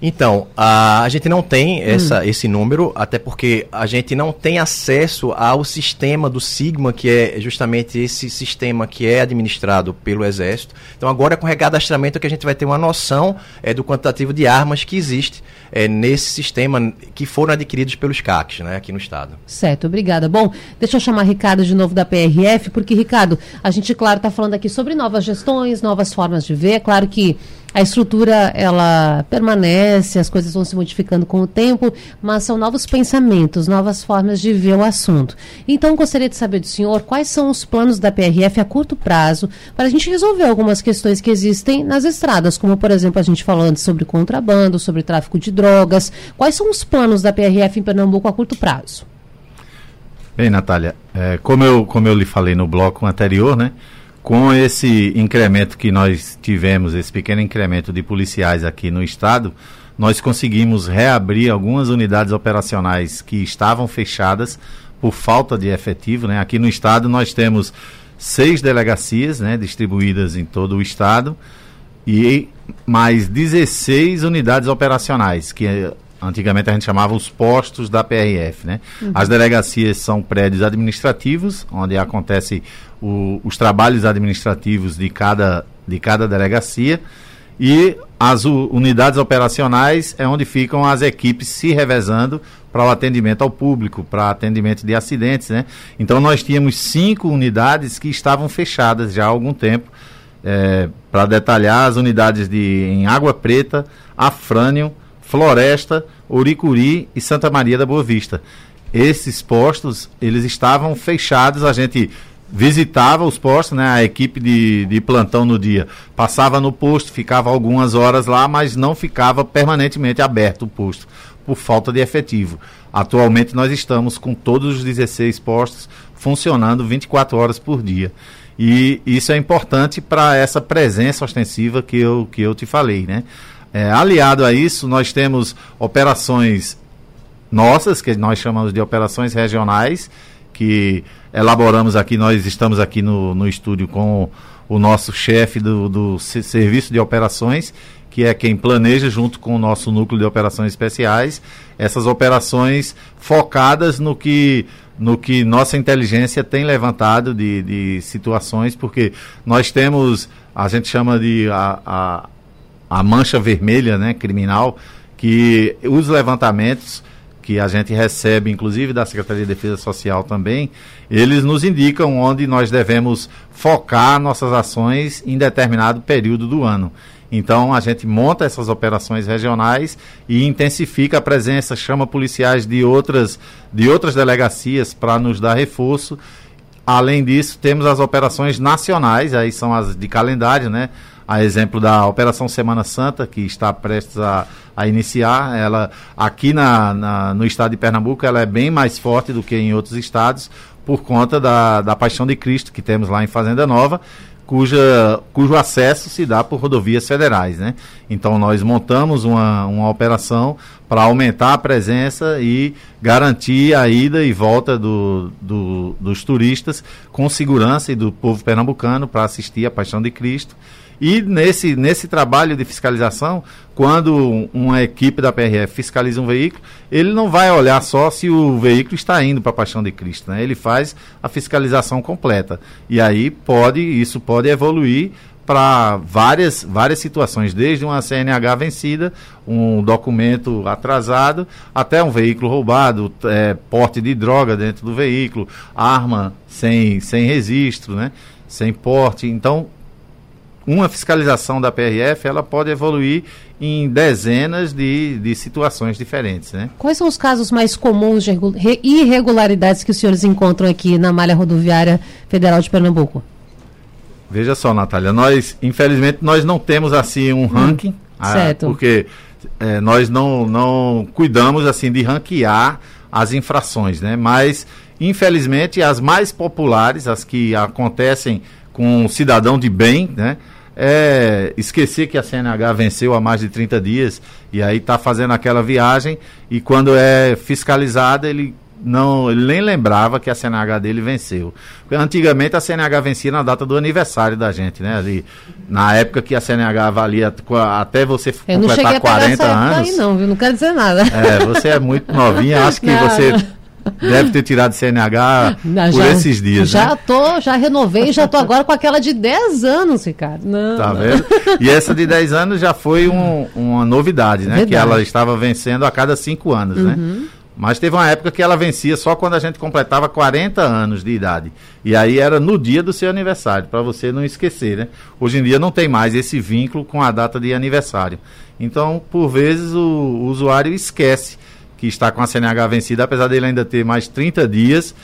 Então, a, a gente não tem essa, hum. esse número, até porque a gente não tem acesso ao sistema do Sigma, que é justamente esse sistema que é administrado pelo Exército. Então, agora com o recadastramento que a gente vai ter uma noção é, do quantitativo de armas que existe é, nesse sistema que foram adquiridos pelos CACs né, aqui no Estado. Certo, obrigada. Bom, deixa eu chamar Ricardo de novo da PRF, porque, Ricardo, a gente, claro, está falando aqui sobre novas gestões, novas formas de ver. É claro que a estrutura ela permanece, as coisas vão se modificando com o tempo, mas são novos pensamentos, novas formas de ver o assunto. Então, gostaria de saber do senhor quais são os planos da PRF a curto prazo para a gente resolver algumas questões que existem nas estradas, como, por exemplo, a gente falando sobre contrabando, sobre tráfico de drogas. Quais são os planos da PRF em Pernambuco a curto prazo? Bem, Natália, é, como, eu, como eu lhe falei no bloco anterior, né? Com esse incremento que nós tivemos, esse pequeno incremento de policiais aqui no estado, nós conseguimos reabrir algumas unidades operacionais que estavam fechadas por falta de efetivo. Né? Aqui no estado nós temos seis delegacias né, distribuídas em todo o estado e mais 16 unidades operacionais, que antigamente a gente chamava os postos da PRF. Né? Uhum. As delegacias são prédios administrativos, onde acontece o, os trabalhos administrativos de cada, de cada delegacia e as unidades operacionais é onde ficam as equipes se revezando para o atendimento ao público, para atendimento de acidentes, né? Então nós tínhamos cinco unidades que estavam fechadas já há algum tempo. É, para detalhar as unidades de em Água Preta, Afrânio, Floresta, Uricuri e Santa Maria da Boa Vista. Esses postos, eles estavam fechados, a gente visitava os postos, né, a equipe de, de plantão no dia passava no posto, ficava algumas horas lá, mas não ficava permanentemente aberto o posto, por falta de efetivo. Atualmente nós estamos com todos os 16 postos funcionando 24 horas por dia. E isso é importante para essa presença ostensiva que eu, que eu te falei. Né? É, aliado a isso, nós temos operações nossas, que nós chamamos de operações regionais, que elaboramos aqui, nós estamos aqui no, no estúdio com o nosso chefe do, do serviço de operações, que é quem planeja junto com o nosso núcleo de operações especiais essas operações focadas no que no que nossa inteligência tem levantado de, de situações, porque nós temos, a gente chama de a, a, a mancha vermelha né, criminal, que os levantamentos que a gente recebe, inclusive da Secretaria de Defesa Social também, eles nos indicam onde nós devemos focar nossas ações em determinado período do ano. Então a gente monta essas operações regionais e intensifica a presença, chama policiais de outras, de outras delegacias para nos dar reforço. Além disso, temos as operações nacionais, aí são as de calendário, né? A exemplo da Operação Semana Santa, que está prestes a, a iniciar. Ela, aqui na, na, no estado de Pernambuco, ela é bem mais forte do que em outros estados, por conta da, da Paixão de Cristo que temos lá em Fazenda Nova, cuja, cujo acesso se dá por rodovias federais. Né? Então, nós montamos uma, uma operação para aumentar a presença e garantir a ida e volta do, do, dos turistas com segurança e do povo pernambucano para assistir a Paixão de Cristo. E nesse, nesse trabalho de fiscalização, quando uma equipe da PRF fiscaliza um veículo, ele não vai olhar só se o veículo está indo para a Paixão de Cristo, né? Ele faz a fiscalização completa. E aí pode, isso pode evoluir para várias, várias situações, desde uma CNH vencida, um documento atrasado, até um veículo roubado, é, porte de droga dentro do veículo, arma sem, sem registro, né? sem porte. Então, uma fiscalização da PRF ela pode evoluir em dezenas de, de situações diferentes. Né? Quais são os casos mais comuns de irregularidades que os senhores encontram aqui na malha rodoviária federal de Pernambuco? Veja só, Natália, nós, infelizmente, nós não temos assim um hum, ranking, ah, certo. porque é, nós não, não cuidamos assim de ranquear as infrações, né? Mas, infelizmente, as mais populares, as que acontecem com um cidadão de bem, né? É esquecer que a CNH venceu há mais de 30 dias e aí está fazendo aquela viagem e quando é fiscalizada ele não ele nem lembrava que a CNH dele venceu. Porque antigamente a CNH vencia na data do aniversário da gente, né? Ali, na época que a CNH valia até você Eu completar 40 anos. Aí não, viu? Não quero dizer nada. É, você é muito novinha, acho que não. você Deve ter tirado CNH não, por já, esses dias. Já né? tô, já renovei, já tô agora com aquela de 10 anos, Ricardo. Não, tá não. vendo? E essa de 10 anos já foi um, uma novidade, né? Verdade. Que ela estava vencendo a cada 5 anos, né? uhum. né? Mas teve uma época que ela vencia só quando a gente completava 40 anos de idade. E aí era no dia do seu aniversário, para você não esquecer, né? Hoje em dia não tem mais esse vínculo com a data de aniversário. Então, por vezes, o, o usuário esquece que está com a CNH vencida, apesar dele ainda ter mais 30 dias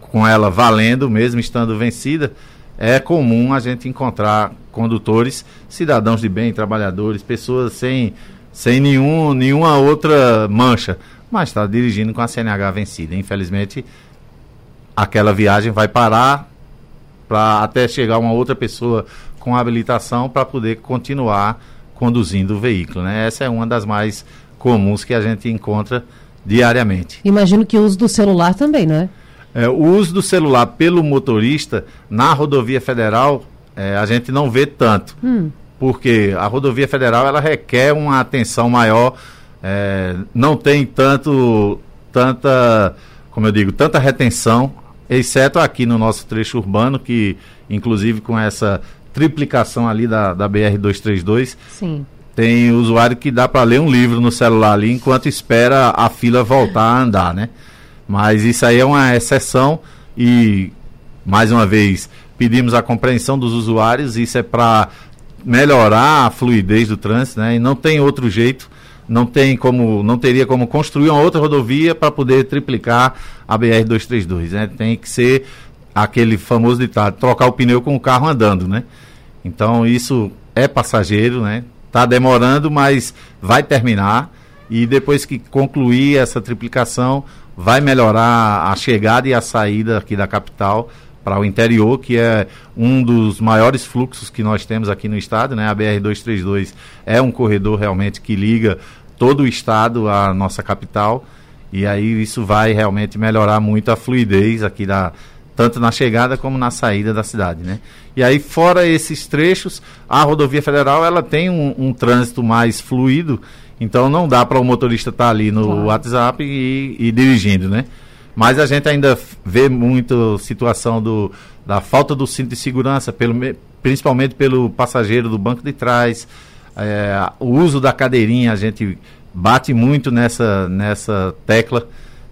com ela valendo, mesmo estando vencida. É comum a gente encontrar condutores, cidadãos de bem, trabalhadores, pessoas sem, sem nenhum, nenhuma outra mancha mas está dirigindo com a CNH vencida. Infelizmente, aquela viagem vai parar para até chegar uma outra pessoa com habilitação para poder continuar conduzindo o veículo. Né? Essa é uma das mais comuns que a gente encontra diariamente. Imagino que o uso do celular também, não é? é o uso do celular pelo motorista na rodovia federal é, a gente não vê tanto. Hum. Porque a rodovia federal ela requer uma atenção maior é, não tem tanto, tanta, como eu digo, tanta retenção, exceto aqui no nosso trecho urbano, que inclusive com essa triplicação ali da, da BR-232, Sim. Tem usuário que dá para ler um livro no celular ali enquanto espera a fila voltar a andar, né? Mas isso aí é uma exceção e, mais uma vez, pedimos a compreensão dos usuários, isso é para melhorar a fluidez do trânsito, né? E não tem outro jeito não tem como, não teria como construir uma outra rodovia para poder triplicar a BR 232, né? Tem que ser aquele famoso ditado, trocar o pneu com o carro andando, né? Então isso é passageiro, né? Tá demorando, mas vai terminar e depois que concluir essa triplicação, vai melhorar a chegada e a saída aqui da capital para o interior, que é um dos maiores fluxos que nós temos aqui no estado, né? A BR 232 é um corredor realmente que liga todo o estado à nossa capital. E aí isso vai realmente melhorar muito a fluidez aqui da tanto na chegada como na saída da cidade, né? E aí fora esses trechos, a rodovia federal ela tem um, um trânsito mais fluido, então não dá para o motorista estar tá ali no claro. WhatsApp e, e dirigindo, né? Mas a gente ainda vê muito situação do, da falta do cinto de segurança, pelo, principalmente pelo passageiro do banco de trás. É, o uso da cadeirinha, a gente bate muito nessa, nessa tecla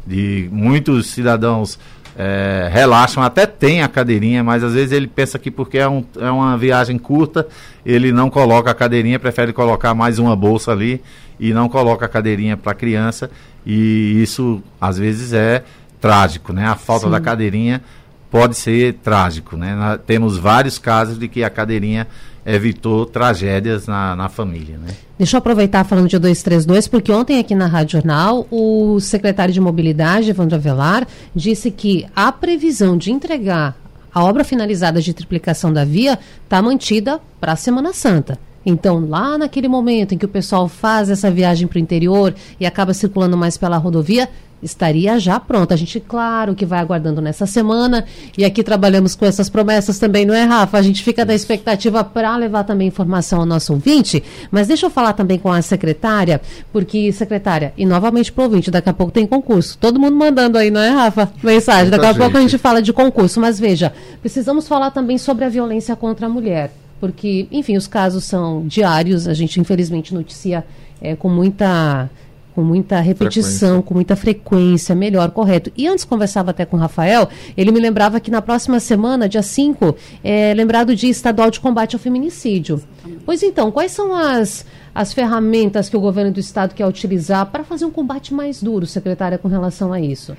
de muitos cidadãos é, relaxam, até tem a cadeirinha, mas às vezes ele pensa que porque é, um, é uma viagem curta, ele não coloca a cadeirinha, prefere colocar mais uma bolsa ali e não coloca a cadeirinha para a criança. E isso às vezes é trágico, né? A falta Sim. da cadeirinha pode ser trágico, né? Nós temos vários casos de que a cadeirinha evitou tragédias na, na família, né? Deixa eu aproveitar falando de 232, porque ontem aqui na Rádio Jornal, o secretário de Mobilidade, Evandro Avelar, disse que a previsão de entregar a obra finalizada de triplicação da via está mantida para a Semana Santa. Então, lá naquele momento em que o pessoal faz essa viagem para o interior e acaba circulando mais pela rodovia, estaria já pronta. A gente, claro, que vai aguardando nessa semana e aqui trabalhamos com essas promessas também, não é, Rafa? A gente fica da expectativa para levar também informação ao nosso ouvinte, mas deixa eu falar também com a secretária, porque, secretária, e novamente para o ouvinte, daqui a pouco tem concurso. Todo mundo mandando aí, não é, Rafa? Mensagem. Daqui a gente. pouco a gente fala de concurso, mas veja, precisamos falar também sobre a violência contra a mulher porque, enfim, os casos são diários, a gente infelizmente noticia é, com muita com muita repetição, frequência. com muita frequência, melhor, correto. E antes conversava até com o Rafael, ele me lembrava que na próxima semana, dia 5, é lembrado o Dia Estadual de Combate ao Feminicídio. Pois então, quais são as, as ferramentas que o governo do estado quer utilizar para fazer um combate mais duro, secretária, com relação a isso?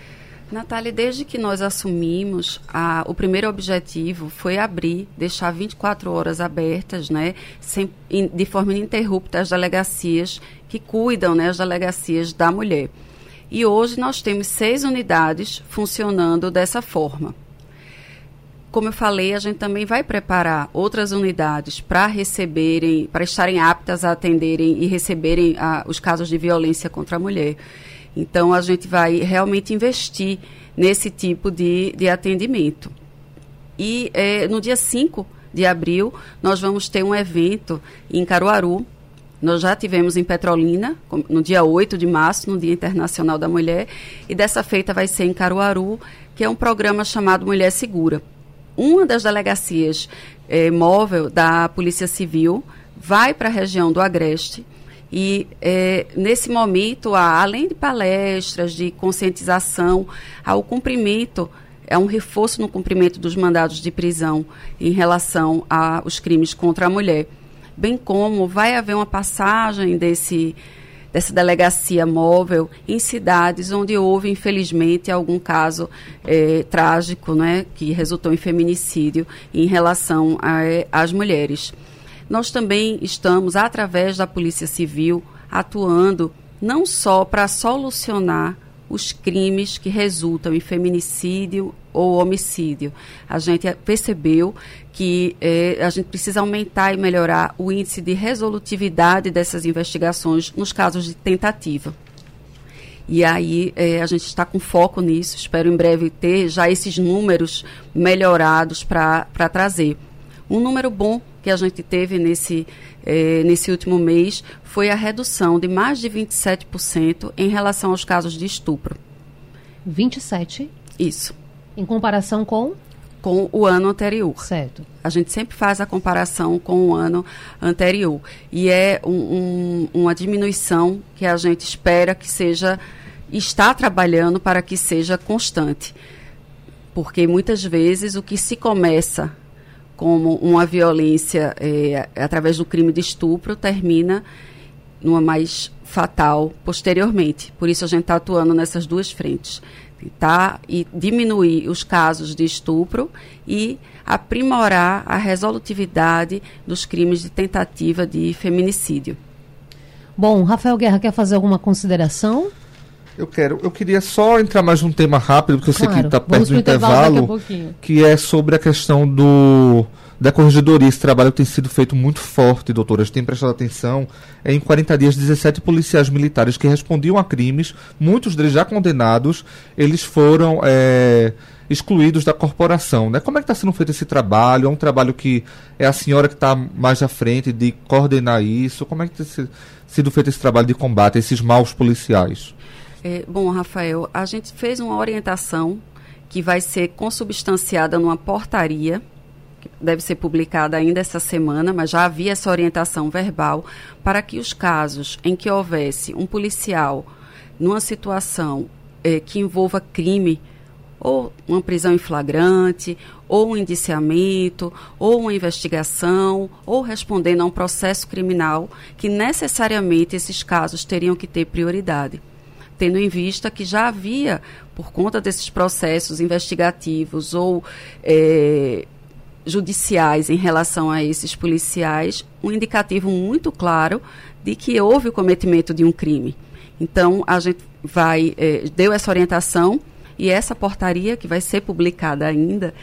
Natália, desde que nós assumimos, a, o primeiro objetivo foi abrir, deixar 24 horas abertas, né, sem, in, de forma ininterrupta, as delegacias que cuidam, né, as delegacias da mulher. E hoje nós temos seis unidades funcionando dessa forma. Como eu falei, a gente também vai preparar outras unidades para receberem, para estarem aptas a atenderem e receberem a, os casos de violência contra a mulher. Então, a gente vai realmente investir nesse tipo de, de atendimento. E é, no dia 5 de abril, nós vamos ter um evento em Caruaru. Nós já tivemos em Petrolina, no dia 8 de março, no Dia Internacional da Mulher, e dessa feita vai ser em Caruaru, que é um programa chamado Mulher Segura. Uma das delegacias é, móvel da Polícia Civil vai para a região do Agreste E é, nesse momento, há, além de palestras, de conscientização, há o cumprimento é um reforço no cumprimento dos mandados de prisão em relação aos crimes contra a mulher. Bem como vai haver uma passagem desse, dessa delegacia móvel em cidades onde houve, infelizmente, algum caso é, trágico né, que resultou em feminicídio em relação às mulheres. Nós também estamos, através da Polícia Civil, atuando não só para solucionar os crimes que resultam em feminicídio ou homicídio. A gente percebeu que eh, a gente precisa aumentar e melhorar o índice de resolutividade dessas investigações nos casos de tentativa. E aí eh, a gente está com foco nisso, espero em breve ter já esses números melhorados para trazer. Um número bom que a gente teve nesse, eh, nesse último mês foi a redução de mais de 27% em relação aos casos de estupro. 27? Isso. Em comparação com? Com o ano anterior. Certo. A gente sempre faz a comparação com o ano anterior. E é um, um, uma diminuição que a gente espera que seja, está trabalhando para que seja constante. Porque muitas vezes o que se começa como uma violência é, através do crime de estupro termina numa mais fatal posteriormente. Por isso a gente está atuando nessas duas frentes. Tentar e diminuir os casos de estupro e aprimorar a resolutividade dos crimes de tentativa de feminicídio. Bom, Rafael Guerra quer fazer alguma consideração? Eu quero. Eu queria só entrar mais num tema rápido, porque eu claro. sei que está perto do intervalo, que é sobre a questão do da corregedoria, esse trabalho tem sido feito muito forte, doutoras, tem prestado atenção. É, em 40 dias, 17 policiais militares que respondiam a crimes, muitos deles já condenados, eles foram é, excluídos da corporação. Né? Como é que está sendo feito esse trabalho? É um trabalho que é a senhora que está mais à frente de coordenar isso? Como é que tem sido feito esse trabalho de combate a esses maus policiais? É, bom, Rafael, a gente fez uma orientação que vai ser consubstanciada numa portaria deve ser publicada ainda essa semana, mas já havia essa orientação verbal para que os casos em que houvesse um policial numa situação eh, que envolva crime, ou uma prisão em flagrante, ou um indiciamento, ou uma investigação, ou respondendo a um processo criminal, que necessariamente esses casos teriam que ter prioridade tendo em vista que já havia, por conta desses processos investigativos ou é, judiciais em relação a esses policiais um indicativo muito claro de que houve o cometimento de um crime. Então, a gente vai, eh, deu essa orientação e essa portaria, que vai ser publicada ainda,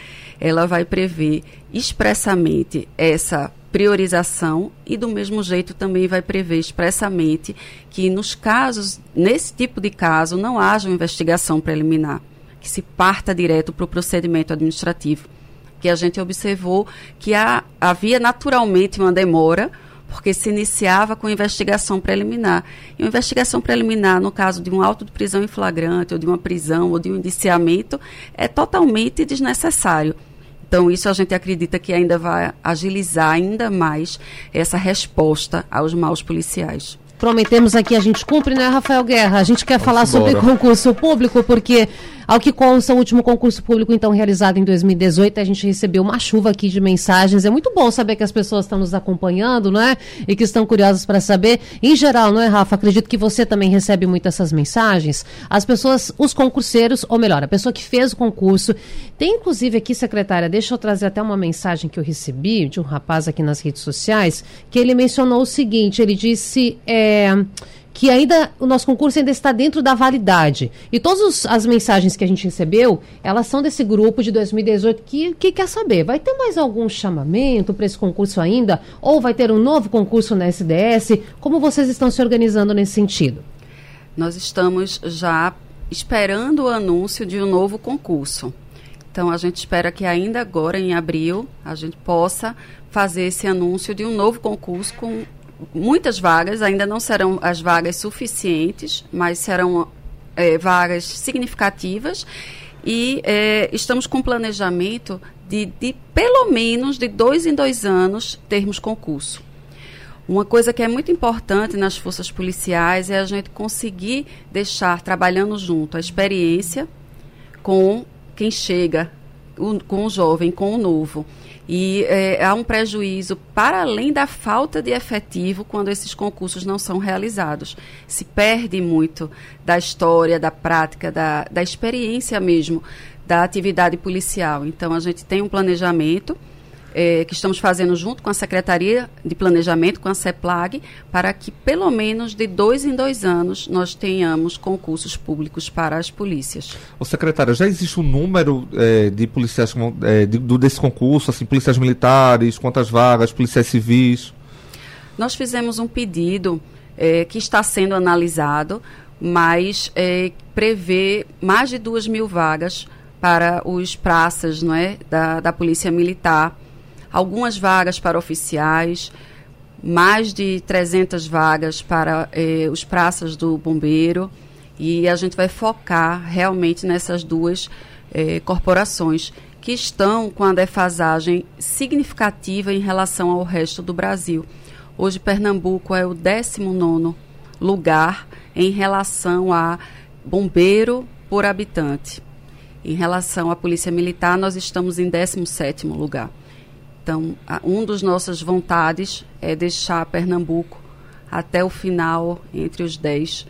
ela vai prever expressamente essa priorização e, do mesmo jeito, também vai prever expressamente que, nos casos, nesse tipo de caso, não haja uma investigação preliminar, que se parta direto para o procedimento administrativo que a gente observou que há, havia naturalmente uma demora, porque se iniciava com investigação preliminar. E uma investigação preliminar, no caso de um auto de prisão em flagrante, ou de uma prisão, ou de um indiciamento, é totalmente desnecessário. Então, isso a gente acredita que ainda vai agilizar ainda mais essa resposta aos maus policiais prometemos aqui, a gente cumpre, né, Rafael Guerra? A gente quer Vamos falar embora. sobre concurso público, porque, ao que consta, o último concurso público, então, realizado em 2018, a gente recebeu uma chuva aqui de mensagens. É muito bom saber que as pessoas estão nos acompanhando, não é? E que estão curiosas para saber. Em geral, não é, Rafa? Acredito que você também recebe muito essas mensagens. As pessoas, os concurseiros, ou melhor, a pessoa que fez o concurso. Tem, inclusive, aqui, secretária, deixa eu trazer até uma mensagem que eu recebi de um rapaz aqui nas redes sociais, que ele mencionou o seguinte: ele disse. É, que ainda o nosso concurso ainda está dentro da validade. E todas as mensagens que a gente recebeu, elas são desse grupo de 2018 que, que quer saber, vai ter mais algum chamamento para esse concurso ainda? Ou vai ter um novo concurso na SDS? Como vocês estão se organizando nesse sentido? Nós estamos já esperando o anúncio de um novo concurso. Então, a gente espera que ainda agora, em abril, a gente possa fazer esse anúncio de um novo concurso com muitas vagas, ainda não serão as vagas suficientes, mas serão é, vagas significativas e é, estamos com planejamento de, de, pelo menos de dois em dois anos termos concurso. Uma coisa que é muito importante nas forças policiais é a gente conseguir deixar trabalhando junto a experiência com quem chega, o, com o jovem, com o novo. E é, há um prejuízo para além da falta de efetivo quando esses concursos não são realizados. Se perde muito da história, da prática, da, da experiência mesmo da atividade policial. Então, a gente tem um planejamento é, que estamos fazendo junto com a Secretaria de Planejamento, com a CEPLAG, para que pelo menos de dois em dois anos nós tenhamos concursos públicos para as polícias. O secretário, já existe um número é, de policiais é, de, do, desse concurso, assim, policiais militares, quantas vagas, policiais civis? Nós fizemos um pedido é, que está sendo analisado, mas é, prevê mais de duas mil vagas para os praças não é, da, da Polícia Militar algumas vagas para oficiais, mais de 300 vagas para eh, os praças do bombeiro e a gente vai focar realmente nessas duas eh, corporações que estão com a defasagem significativa em relação ao resto do Brasil. Hoje Pernambuco é o 19 lugar em relação a bombeiro por habitante. Em relação à Polícia Militar, nós estamos em 17 lugar. Então, um dos nossas vontades é deixar Pernambuco até o final entre os 10.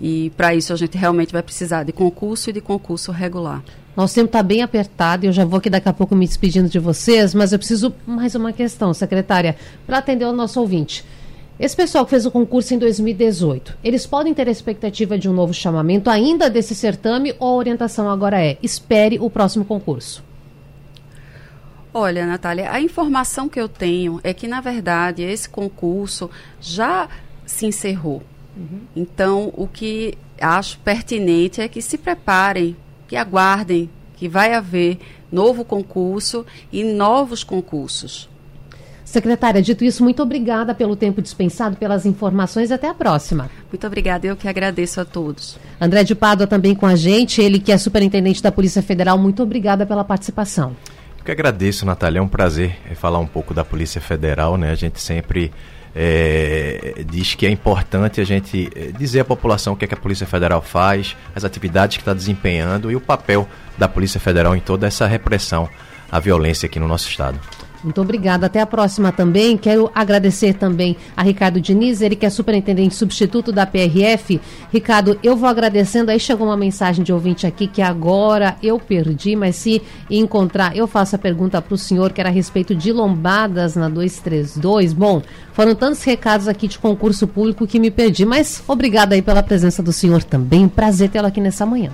E para isso a gente realmente vai precisar de concurso e de concurso regular. Nosso tempo está bem apertado e eu já vou aqui daqui a pouco me despedindo de vocês, mas eu preciso mais uma questão, secretária, para atender o nosso ouvinte. Esse pessoal que fez o concurso em 2018, eles podem ter a expectativa de um novo chamamento ainda desse certame ou a orientação agora é espere o próximo concurso? Olha, Natália, a informação que eu tenho é que, na verdade, esse concurso já se encerrou. Uhum. Então, o que acho pertinente é que se preparem, que aguardem, que vai haver novo concurso e novos concursos. Secretária, dito isso, muito obrigada pelo tempo dispensado, pelas informações. Até a próxima. Muito obrigada, eu que agradeço a todos. André de Pádua também com a gente, ele que é superintendente da Polícia Federal. Muito obrigada pela participação. Eu que agradeço, Natália. É um prazer eh, falar um pouco da Polícia Federal. Né? A gente sempre é, diz que é importante a gente eh, dizer à população o que, é que a Polícia Federal faz, as atividades que está desempenhando e o papel da Polícia Federal em toda essa repressão à violência aqui no nosso Estado. Muito obrigada. Até a próxima também. Quero agradecer também a Ricardo Diniz, ele que é superintendente substituto da PRF. Ricardo, eu vou agradecendo. Aí chegou uma mensagem de ouvinte aqui que agora eu perdi, mas se encontrar, eu faço a pergunta para o senhor, que era a respeito de lombadas na 232. Bom, foram tantos recados aqui de concurso público que me perdi, mas obrigada aí pela presença do senhor também. Prazer tê-lo aqui nessa manhã.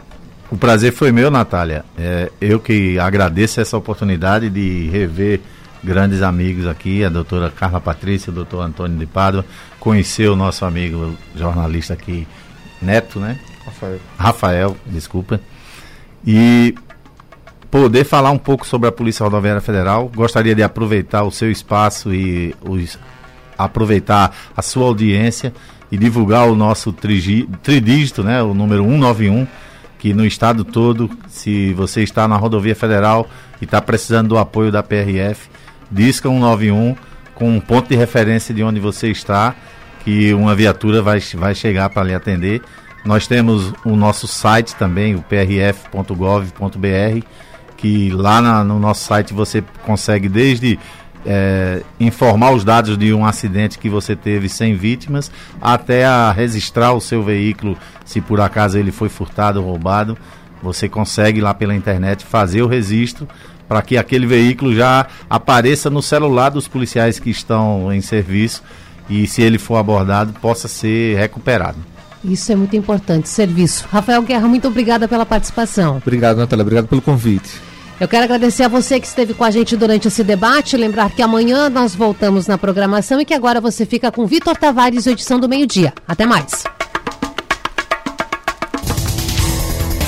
O prazer foi meu, Natália. É, eu que agradeço essa oportunidade de rever grandes amigos aqui, a doutora Carla Patrícia, o doutor Antônio de Pádua, conheceu o nosso amigo jornalista aqui, Neto, né? Rafael. Rafael, desculpa. E poder falar um pouco sobre a Polícia Rodoviária Federal. Gostaria de aproveitar o seu espaço e os, aproveitar a sua audiência e divulgar o nosso trigi, tridígito, né, o número 191, que no estado todo, se você está na rodovia federal e está precisando do apoio da PRF, disca 191 com um ponto de referência de onde você está, que uma viatura vai, vai chegar para lhe atender. Nós temos o nosso site também, o prf.gov.br, que lá na, no nosso site você consegue desde é, informar os dados de um acidente que você teve sem vítimas, até a registrar o seu veículo, se por acaso ele foi furtado ou roubado. Você consegue lá pela internet fazer o registro para que aquele veículo já apareça no celular dos policiais que estão em serviço e, se ele for abordado, possa ser recuperado. Isso é muito importante, serviço. Rafael Guerra, muito obrigada pela participação. Obrigado, Natália. Obrigado pelo convite. Eu quero agradecer a você que esteve com a gente durante esse debate. Lembrar que amanhã nós voltamos na programação e que agora você fica com Vitor Tavares, edição do meio-dia. Até mais.